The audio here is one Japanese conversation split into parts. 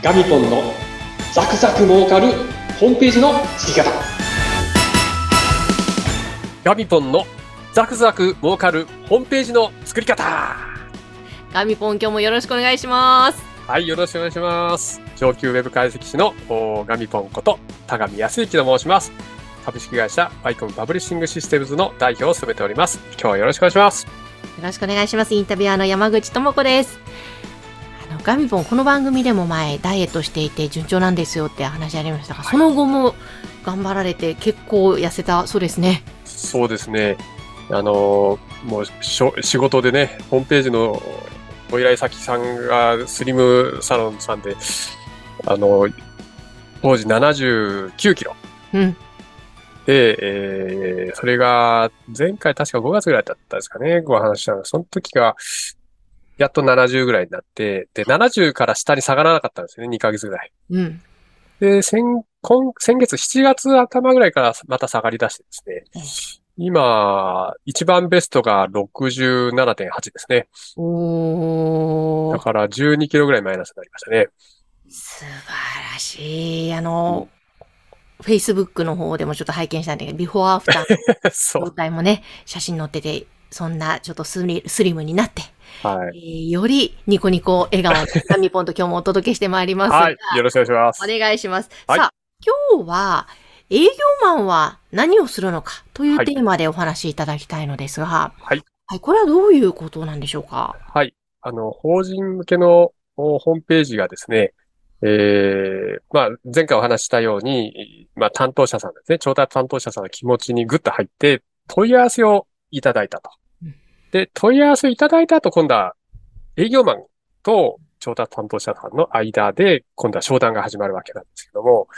ガミポンのザクザク儲かるホームページの作り方ガミポンのザクザク儲かるホームページの作り方ガミポン今日もよろしくお願いします。はい、よろしくお願いします。上級ウェブ解析士のおガミポンこと田上康之と申します。株式会社バイコンパブリッシングシステムズの代表を務めております。今日はよろしくお願いします。よろしくお願いします。インタビュアーの山口智子です。ガミポン、この番組でも前、ダイエットしていて順調なんですよって話ありましたが、その後も頑張られて結構痩せたそうですね。そうですね。あのーもう仕事でね、ホームページのご依頼先さんがスリムサロンさんで、あのー当時79キロ。うん。で、えーそれが前回確か5月ぐらいだったですかね、ご話したのが。その時が、やっと70ぐらいになって、で、70から下に下がらなかったんですよね、2ヶ月ぐらい。うん。で、先、今、先月7月頭ぐらいからまた下がり出してですね、今、一番ベストが67.8ですね。おー、だから12キロぐらいマイナスになりましたね。素晴らしい。あの、Facebook の方でもちょっと拝見したんだけど、ビフォーアフターの状 そう。態もね、写真載ってて、そんなちょっとスリスリムになって、はい。えーよりニコニコ笑顔のガミポンと今日もお届けしてまいりますが。はい。よろしくお願いします。お願いします。はいさあ、今日は営業マンは何をするのかというはいテーマでお話しいただきたいのですが、はい。はい、これはどういうことなんでしょうか？はい。あの、法人向けのおホームページがですね、えー、まあ、前回お話ししたように、まあ、担当者さんですね、調達担当者さんの気持ちにグッと入って、問い合わせをいただいたとうん。で、問い合わせをいただいた後、今度は営業マンと調達担当者さんの間で、今度は商談が始まるわけなんですけども、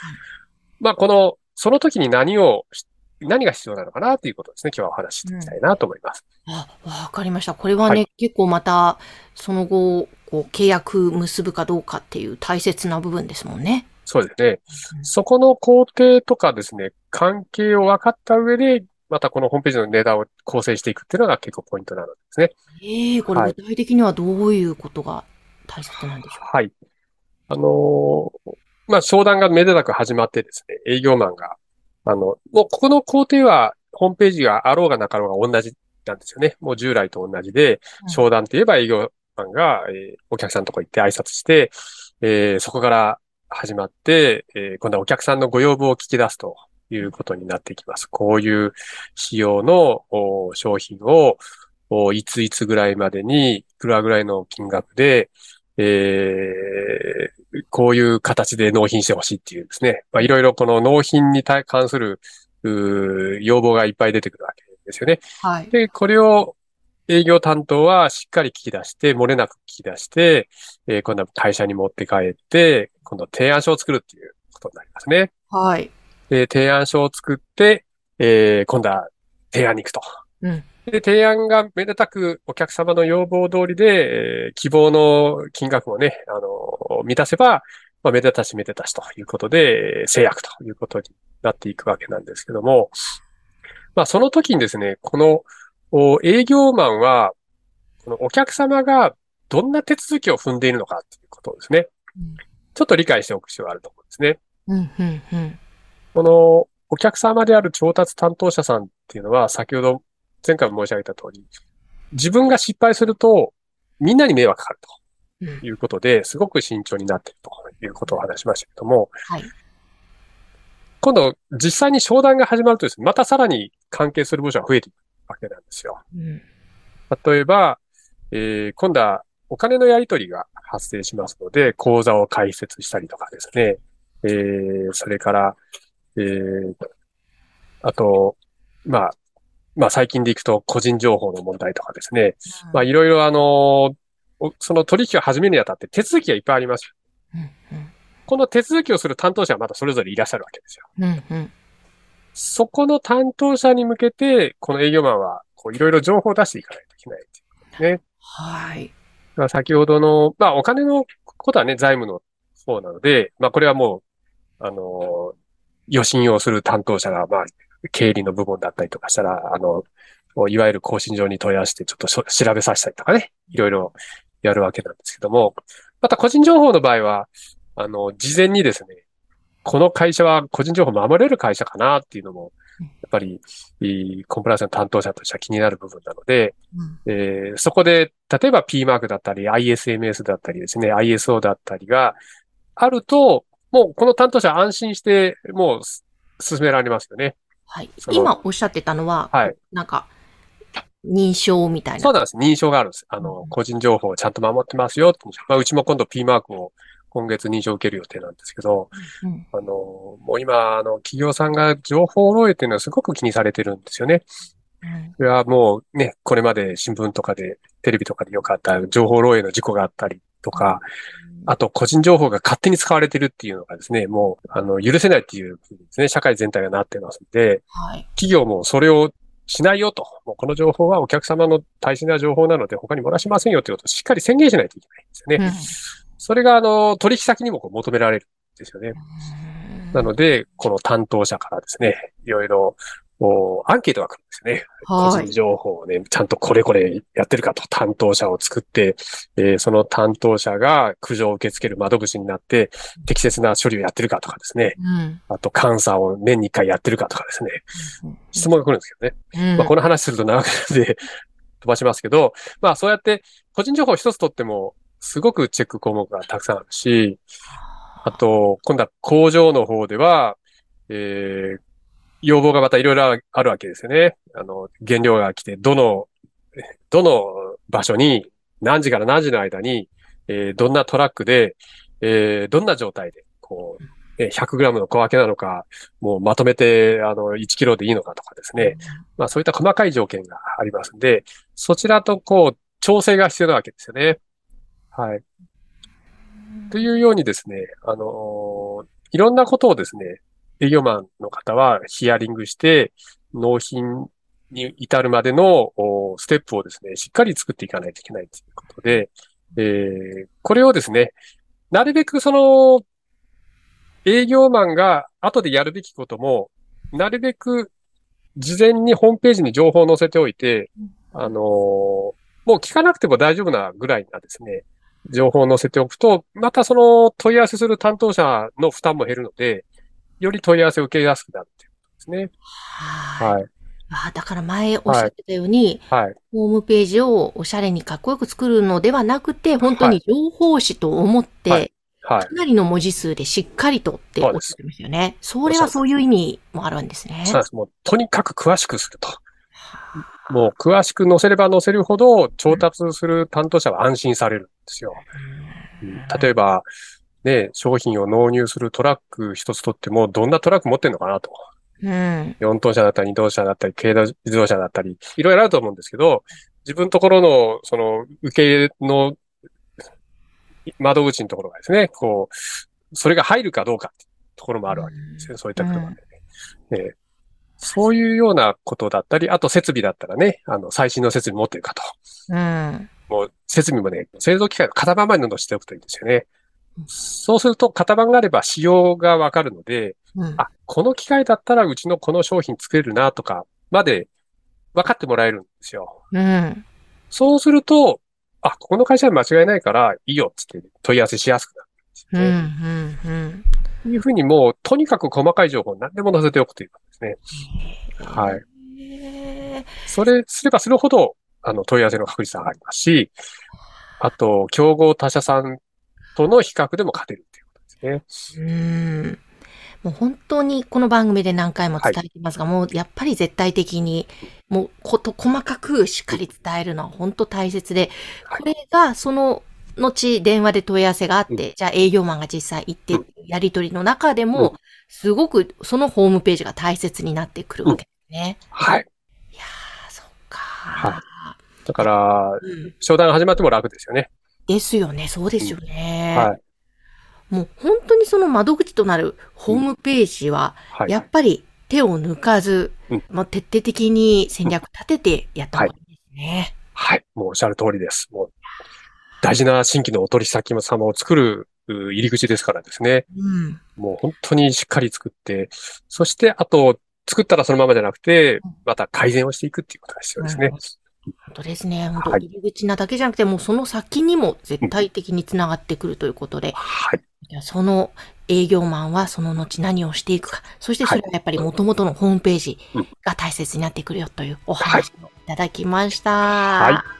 まあ、この、その時に何をし、何が必要なのかなということをですね、今日はお話ししていきたいなと思います。あ、わかりました。これはね、は結構また、その後、こう、契約結ぶかどうかっていう大切な部分ですもんね。そうですね。うんそこの工程とかですね、関係を分かった上で、またこのホームページの値段を構成していくっていうのが結構ポイントなのですね。ええこれはい具体的にはどういうことが大切なんでしょはい。あのーまあ、商談がめでたく始まってですね、営業マンが、あの、もうここの工程はホームページがあろうがなかろうが同じなんですよね。もう従来と同じで、うん商談といえば営業マンが、えーお客さんのとこ行って挨拶して、えーそこから始まって、えー今度はお客さんのご要望を聞き出すということになってきます。こういう仕様のお商品を、おいついつぐらいまでに、いくらぐらいの金額で、えーこういう形で納品してほしいっていうですね。まあ、いろいろこの納品に対関する、要望がいっぱい出てくるわけですよね。うはい。で、これを営業担当はしっかり聞き出して、漏れなく聞き出して、えー今度は会社に持って帰って、今度は提案書を作るっていうことになりますね。はい。で、提案書を作って、えー今度は提案に行くと。うん。で、提案がめでたくお客様の要望通りで、えー希望の金額をね、あの、満たせば、まあ、めでたしめでたしということで、えー制約ということになっていくわけなんですけども、まあ、その時にですね、この、お営業マンは、このお客様がどんな手続きを踏んでいるのかということをですね、うんちょっと理解しておく必要があると思うんですね。うん、うん、うん。このお客様である調達担当者さんっていうのは、先ほど前回も申し上げた通り、自分が失敗すると、みんなに迷惑かかるうんということで、すごく慎重になっているということを話しましたけども、はい。今度、実際に商談が始まるとですね、またさらに関係する部署が増えていくわけなんですよ。うん。例えば、えー今度はお金のやり取りが発生しますので、口座を開設したりとかですね。えーそれから、えーあと、まあ、まあ最近でいくと個人情報の問題とかですね。まあいろいろあのおその取引を始めるにあたって手続きがいっぱいあります。うん、うん。この手続きをする担当者はまたそれぞれいらっしゃるわけですよ。うん、うん。そこの担当者に向けて、この営業マンは、こういろいろ情報を出していかないといけないいうね。はい。まあ先ほどの、まあお金のことはね、財務の方なので、まあこれはもう、あの、予診をする担当者が、まあ、経理の部門だったりとかしたら、あの、いわゆる更新状に問い合わせてちょっと調べさせたりとかね、いろいろやるわけなんですけども、また個人情報の場合は、あの、事前にですね、この会社は個人情報守れる会社かなっていうのも、やっぱり、コンプライアンスの担当者としては気になる部分なので、うん。えーそこで、例えば P マークだったり、ISMS だったりですね、ISO だったりがあると、もうこの担当者安心して、もうす進められますよね。はい。今おっしゃってたのは、はいなんか、認証みたいな。そうなんです。認証があるんです。あのうん、個人情報をちゃんと守ってますよ。まあ、うちも今度 P マークを今月認証を受ける予定なんですけど、うんあの、もう今、あの、企業さんが情報漏洩っていうのはすごく気にされてるんですよね。うんそれはもうね、これまで新聞とかで、テレビとかでよくあった情報漏洩の事故があったりとか、あと個人情報が勝手に使われてるっていうのがですね、もう、あの、許せないっていうですね、社会全体がなってますんで、はい。企業もそれをしないよと。もうこの情報はお客様の大事な情報なので他に漏らしませんよということをしっかり宣言しないといけないんですよね。うんそれが、あの、取引先にもこう求められるんですよね。なので、この担当者からですね、いろいろ、おアンケートが来るんですよね。個はい人。情報をね、ちゃんとこれこれやってるかと担当者を作って、えーその担当者が苦情を受け付ける窓口になって、適切な処理をやってるかとかですね。うんあと、監査を年に1回やってるかとかですね。質問が来るんですけどね。うんまあ、この話すると長くなるんで飛ばしますけど、まあ、そうやって個人情報一つ取っても、すごくチェック項目がたくさんあるし、あと、今度は工場の方では、えー、要望がまたいろいろあるわけですよね。あの、原料が来て、どの、どの場所に、何時から何時の間に、えーどんなトラックで、えーどんな状態で、こう、100g の小分けなのか、もうまとめて、あの、1キロでいいのかとかですね。まあそういった細かい条件がありますんで、そちらとこう、調整が必要なわけですよね。はい。というようにですね、あのーいろんなことをですね、営業マンの方はヒアリングして、納品に至るまでのおステップをですね、しっかり作っていかないといけないということで、えーこれをですね、なるべくその、営業マンが後でやるべきことも、なるべく事前にホームページに情報を載せておいて、あのーもう聞かなくても大丈夫なぐらいなですね、情報を載せておくと、またその問い合わせする担当者の負担も減るので、より問い合わせを受けやすくなるということですね。はい。はい。あだから前おっしゃってたように、はい。ホームページをおしゃれにかっこよく作るのではなくて、本当に情報誌と思って、はいはいか。なりの文字数でしっかりとっておっしゃってましたよね。それはそういう意味もあるんですね。そうです。もう、とにかく詳しくすると。もう、詳しく載せれば載せるほど、調達する担当者は安心されるんですよ。うん例えば、ね、商品を納入するトラック一つとっても、どんなトラック持ってんのかなと。うん。4トン車だったり、2トン車だったり、軽自動車だったり、いろいろあると思うんですけど、自分のところの、その、受けの窓口のところがですね、こう、それが入るかどうかってところもあるわけですね。そういった車でね。ねそういうようなことだったり、あと設備だったらね、あの、最新の設備持ってるかと。うん。もう、設備もね、製造機械の型番までのしておくといいんですよねうん。そうすると、型番があれば仕様がわかるので、うん。あ、この機械だったらうちのこの商品作れるなとか、まで分かってもらえるんですよ。うん。そうすると、あ、ここの会社は間違いないからいいよっつって問い合わせしやすくなうん。うる。ん。うん。というふうにもう、とにかく細かい情報を何でも載せておくということですね。はい。それすればするほど、あの、問い合わせの確率が上がりますし、あと、競合他社さんとの比較でも勝てるっていうことですね。うん。もう本当にこの番組で何回も伝えていますが、もうやっぱり絶対的に、もうこと細かくしっかり伝えるのは本当大切で、はいこれがその後電話で問い合わせがあって、うじゃあ営業マンが実際行ってうんやり取りの中でも、うすごくそのホームページが大切になってくるわけですね。はい。いやー、そっか、はだから、うん。商談が始まっても楽ですよね。ですよね、そうですよね。はい。もう本当にその窓口となるホームページは、はい。やっぱり手を抜かず、うんもう徹底的に戦略立ててやった方がいいですね。はい。もうおっしゃる通りです。もう、大事な新規のお取引先様を作るう入り口ですからですね。うん。もう本当にしっかり作って、そして、あと、作ったらそのままじゃなくてうん、また改善をしていくっていうことが必要ですね。本当ですね。本当、はい入り口なだけじゃなくて、もうその先にも絶対的につながってくるということで、はい。その営業マンはその後何をしていくか。そしてそれはやっぱり元々のホームページが大切になってくるよというお話をいただきました。はい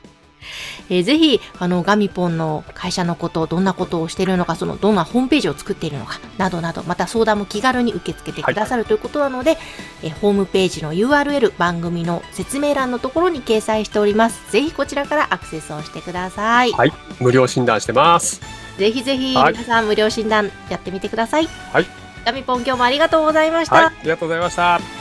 えーぜひ、あの、ガミポンの会社のこと、どんなことをしているのか、その、どんなホームページを作っているのか、などなど、また相談も気軽に受け付けてくださるということなので、えーホームページの URL、番組の説明欄のところに掲載しております。ぜひこちらからアクセスをしてください。はい。無料診断してます。ぜひぜひ、はい皆さん無料診断やってみてください。はい。ガミポン今日もありがとうございました。はい。ありがとうございました。